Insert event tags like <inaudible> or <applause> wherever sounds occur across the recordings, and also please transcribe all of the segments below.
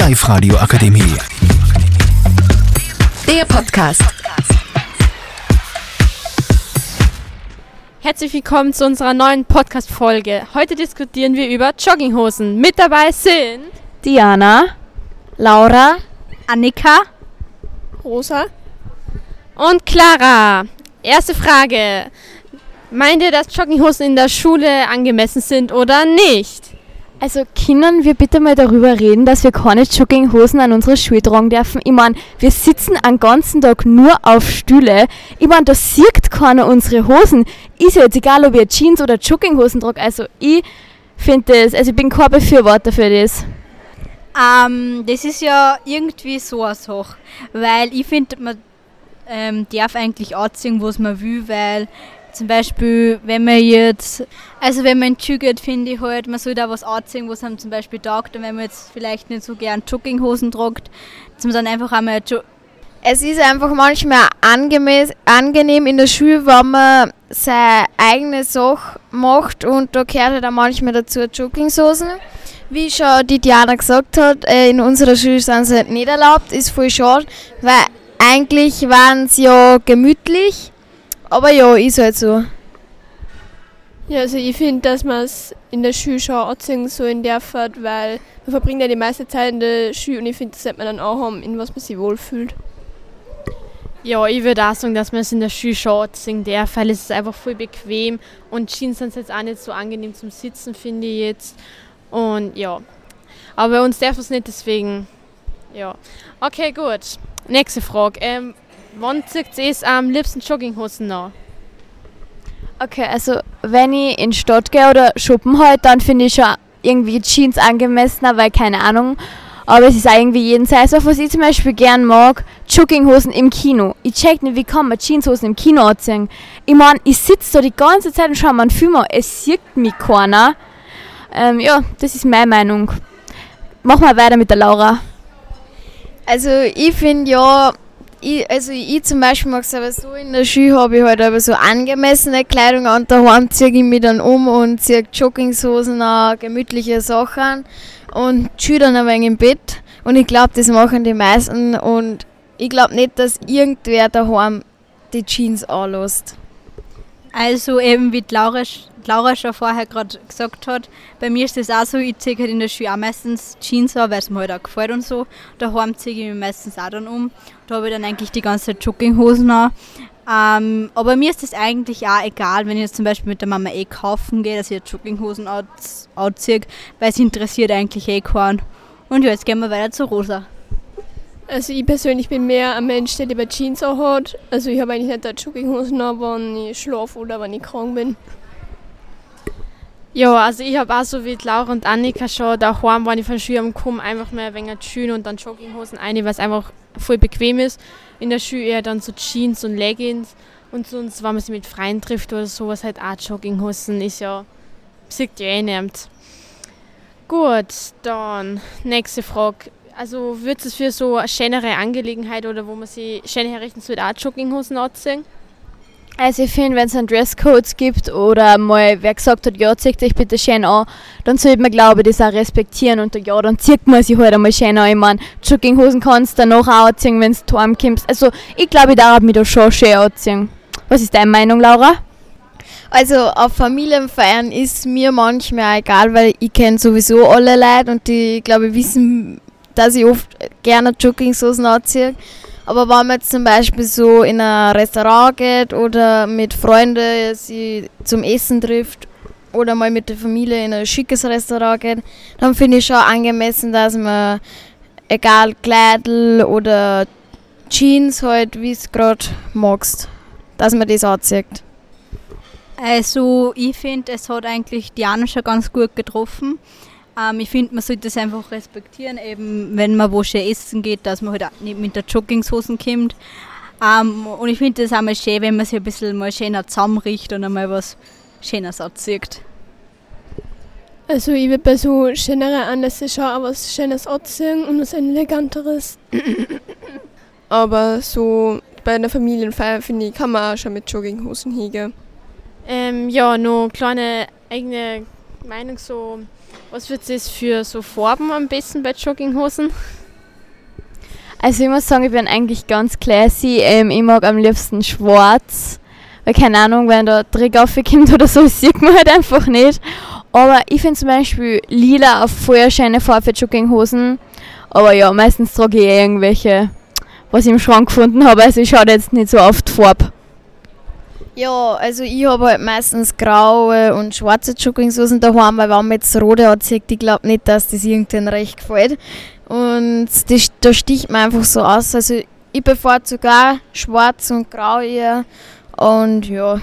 Live radio akademie Der Podcast. Herzlich willkommen zu unserer neuen Podcast-Folge. Heute diskutieren wir über Jogginghosen. Mit dabei sind Diana, Laura, Annika, Rosa und Clara. Erste Frage. Meint ihr, dass Jogginghosen in der Schule angemessen sind oder nicht? Also können wir bitte mal darüber reden, dass wir keine Jogginghosen an unsere Schuhe tragen dürfen? Ich meine, wir sitzen den ganzen Tag nur auf Stühle. Ich meine, da sieht keiner unsere Hosen. Ist ja jetzt egal, ob ihr Jeans oder Jogginghosen tragt. Also ich finde das, also ich bin kein Befürworter für das. ähm, das ist ja irgendwie so eine Sache, weil ich finde, man ähm, darf eigentlich anziehen, was man will, weil zum Beispiel, wenn man jetzt, also wenn man geht, finde ich halt, man soll da was anziehen, was einem zum Beispiel taugt und wenn man jetzt vielleicht nicht so gern Jogginghosen tragt, dass man dann einfach einmal Es ist einfach manchmal angenehm in der Schule, wenn man seine eigene Sache macht und da gehört halt auch manchmal dazu Jogginghosen. Wie schon die Diana gesagt hat, äh, in unserer Schule sind sie nicht erlaubt, ist voll schade, weil eigentlich waren sie ja gemütlich, aber ja, ist halt so. Ja, also ich finde, dass man es in der Schule schon anziehen so in der Fahrt, weil man verbringt ja die meiste Zeit in der Schule und ich finde, das sollte man dann auch haben, in was man sich wohlfühlt. Ja, ich würde auch sagen, dass man es in der Schule schon anziehen darf, weil es ist einfach voll bequem und Jeans sind jetzt auch nicht so angenehm zum Sitzen, finde ich jetzt. Und ja, aber bei uns darf es nicht, deswegen, ja. Okay, gut. Nächste Frage. Ähm, wann zieht es am liebsten Jogginghosen an? Okay, also wenn ich in die Stadt gehe oder shoppen halt, dann finde ich schon irgendwie Jeans angemessener, weil keine Ahnung. Aber es ist auch irgendwie jeden Size. Was ich zum Beispiel gern mag, Jogginghosen im Kino. Ich check nicht, wie kann man Jeanshosen im Kino anziehen. Ich meine, ich sitze da die ganze Zeit und schaue mir einen Film an. Es sieht mich keiner. Ähm, ja, das ist meine Meinung. Mach mal weiter mit der Laura. Also ich finde ja, ich, also ich zum Beispiel mag es aber so, in der Schule habe ich halt aber so angemessene Kleidung an, daheim ziehe ich mich dann um und ziehe Jogginghosen an, gemütliche Sachen und chill dann ein wenig im Bett und ich glaube, das machen die meisten und ich glaube nicht, dass irgendwer daheim die Jeans anlässt. Also eben wie die Laura, Laura schon vorher gerade gesagt hat, bei mir ist das auch so, ich ziehe halt in der Schule auch meistens Jeans an, weil es mir halt auch gefällt und so. Daheim ziehe ich mich meistens auch dann um. Da habe ich dann eigentlich die ganze Zeit Jogginghosen an. Ähm, aber mir ist das eigentlich auch egal, wenn ich jetzt zum Beispiel mit der Mama eh kaufen gehe, dass ich jetzt Jogginghosen anziehe, weil es interessiert eigentlich eh keinen. Und ja, jetzt gehen wir weiter zu Rosa. Also ich persönlich bin mehr ein Mensch, der lieber Jeans auch hat. Also ich habe eigentlich nicht Jogginghosen an, wenn ich schlafe oder wenn ich krank bin. Ja, also ich habe auch so wie Laura und Annika schon daheim, wenn ich von Schule komme, einfach mal ein wenig Jeans und dann Jogginghosen ein, weil es einfach voll bequem ist. In der Schule eher dann so Jeans und Leggings und sonst, wenn man sich mit Freien trifft oder sowas, halt auch Jogginghosen ist ja, sieht ja eh niemand. Gut, dann nächste Frage. Also wird es für so eine schönere Angelegenheit oder wo man sich schön herrichten sollte, auch Jogginghosen anziehen? Also ich finde, wenn es einen Dresscode gibt oder mal wer gesagt hat, ja, zieht euch bitte schön an, dann sollte man, glaube ich, das auch respektieren und ja, dann zieht man sich halt einmal schön an. Ich meine, Jogginghosen kannst du danach auch anziehen, wenn du heimkommst. Also ich glaube, ich darf mich da schon schön anziehen. Was ist deine Meinung, Laura? Also auf Familienfeiern ist mir manchmal egal, weil ich kenne sowieso alle Leute und die, glaube ich, wissen, dass ich oft gerne Jogginghosen anziehe. Aber wenn man jetzt zum Beispiel so in ein Restaurant geht oder mit Freunden sie zum Essen trifft oder mal mit der Familie in ein schickes Restaurant geht, dann finde ich schon angemessen, dass man egal Kleidel oder Jeans halt, wie es gerade magst, dass man das anzieht. Also ich finde, es hat eigentlich Diana schon ganz gut getroffen. Ähm, ich finde, man sollte das einfach respektieren, eben wenn man wo schön essen geht, dass man halt auch nicht mit der Jogginghosen kommt. Ähm, und ich finde das auch mal schön, wenn man sich ein bisschen mal schöner zusammenricht und einmal was Schönes anzieht. Also ich würde bei so schöneren Anlässen schon auch was Schönes anziehen und was Eleganteres. <coughs> Aber so bei einer Familienfeier, finde ich, kann man auch schon mit Jogginghosen hingehen. Ähm, ja, noch kleine eigene Meinung so. Was wird es für so Farben am besten bei Jogginghosen? Also ich muss sagen, ich bin eigentlich ganz classy. Ähm, ich mag am liebsten schwarz. Weil keine Ahnung, wenn da Trick aufkommt oder so, <laughs> sieht man halt einfach nicht. Aber ich finde zum Beispiel lila auf voll schöne Farbe für Jogginghosen. Aber ja, meistens trage ich eh irgendwelche, was ich im Schrank gefunden habe. Also ich schaue jetzt nicht so oft Farbe. Ja, also ich habe halt meistens graue und schwarze Jogginghosen daheim, weil wenn man jetzt rote anzieht, ich glaube nicht, dass das irgendwann recht gefällt. Und das, da sticht man einfach so aus. Also ich bevorzuge auch schwarz und grau eher. Und ja.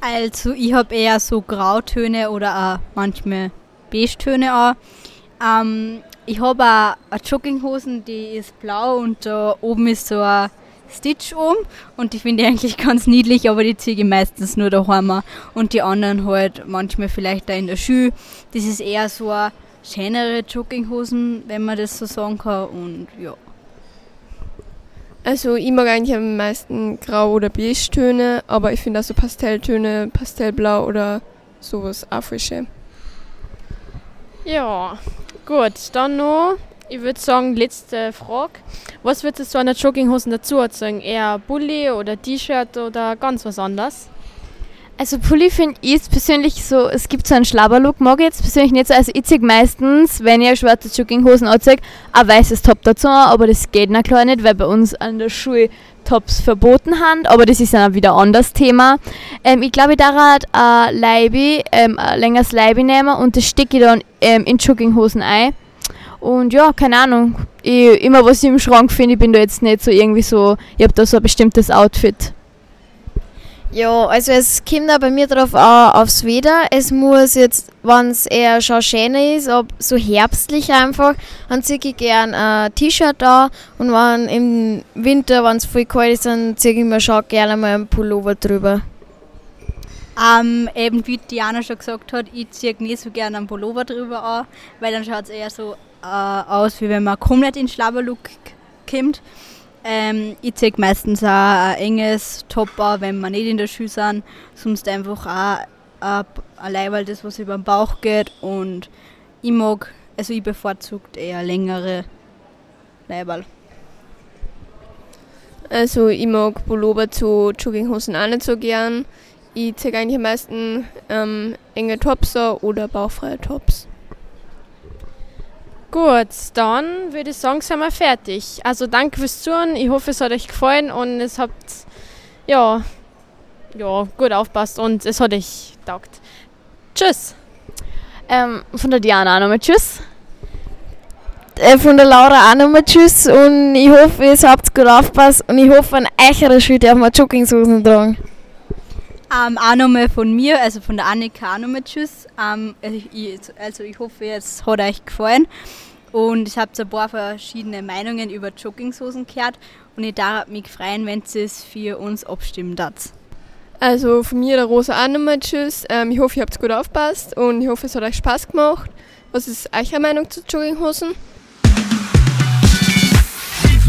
Also ich habe eher so Grautöne oder auch manchmal Beige-Töne an. Ähm, ich habe auch eine Jogginghosen, die ist blau und da oben ist so ein Stitch um und die finde ich eigentlich <laughs> ganz niedlich, aber die ziehe ich meistens nur daheim und die anderen halt manchmal vielleicht da in der Schuh. Das ist eher so eine schönere Jogginghosen, wenn man das so sagen kann und ja. Also ich mag eigentlich am meisten Grau- oder Beige-Töne, aber ich finde auch so Pastelltöne, Pastellblau oder sowas auch schön. Ja, gut, dann noch, ich würde sagen, letzte Frage. Was würdest du an der Jogginghosen dazu erzählen? Eher Bulli oder T-Shirt oder ganz was anderes? Also Pulli finde ich jetzt persönlich so, es gibt so einen Schlabberlook, mag ich jetzt persönlich nicht so. Also ich ziehe meistens, wenn ich schwarze Jogginghosen anziehe, ein weißes Top dazu an, aber das geht na klar nicht, weil bei uns an der Schule Tops verboten haben, aber das ist dann wieder ein anderes Thema. Ähm, ich glaube, darf halt ein Leibi, ähm, ein längeres Leibi nehmen und das stecke ich dann ähm, in Jogginghosen ein. Und ja, keine Ahnung, ich, immer was ich im Schrank finde, ich bin da jetzt nicht so irgendwie so, ich habe da so ein bestimmtes Outfit. Ja, also es kommt auch bei mir drauf an, aufs Wetter. Es muss jetzt, wenn es eher schon schöner ist, ab so herbstlich einfach, dann ziehe ich gern ein T-Shirt an und wenn im Winter, wenn es voll kalt ist, dann ziehe ich mir schon gerne mal einen Pullover drüber. Ähm, eben wie Diana schon gesagt hat, ich ziehe nicht so gerne einen Pullover drüber an, weil dann schaut es eher so äh, aus, wie wenn man komplett in Schlabberlook kommt. Ähm, ich ziehe meistens auch ein enges Top an, wenn wir nicht in der Schule sind. Sonst einfach auch ein, ein Leiberl, das was über den Bauch geht. Und ich mag, also ich bevorzugt eher längere Leiberl. Also ich mag Pullover zu Jogginghosen auch nicht so gern. Ich ziehe eigentlich am meisten ähm, enge Tops oder bauchfreie Tops. Gut, dann würde ich sagen, sind wir fertig. Also danke fürs Zuhören. Ich hoffe, es hat euch gefallen und es habt ja, ja gut aufpasst und es hat euch taugt. Tschüss. Ähm, von der Diana auch nochmal Tschüss. Äh, von der Laura auch nochmal Tschüss und ich hoffe, ihr habt gut aufgepasst und ich hoffe, an eurer Schule darf man Jogginghosen tragen. Ähm, auch nochmal von mir, also von der Annika auch nochmal Tschüss. Ähm, ich, also ich hoffe, es hat euch gefallen. Und ich habe ein paar verschiedene Meinungen über Jogginghosen gehört. Und ich darf mich freuen, wenn ihr es für uns abstimmen hat. Also von mir der Rosa auch nochmal Tschüss. Ähm, ich hoffe, ihr habt gut aufgepasst und ich hoffe, es hat euch Spaß gemacht. Was ist eure Meinung zu Jogginghosen?